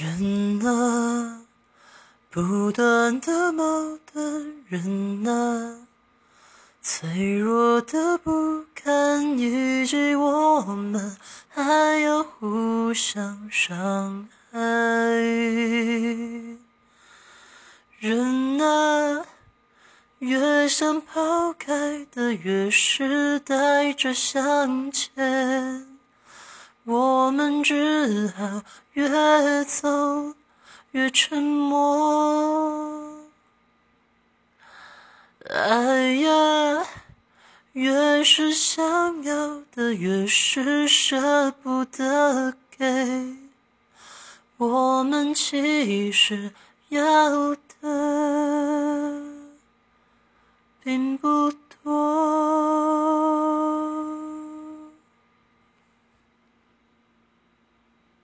人啊，不断的矛盾，人啊，脆弱的不堪一击，我们还要互相伤害。人啊，越想抛开的，越是带着向前。只好越走越沉默。爱呀，越是想要的，越是舍不得给。我们其实要的并不多。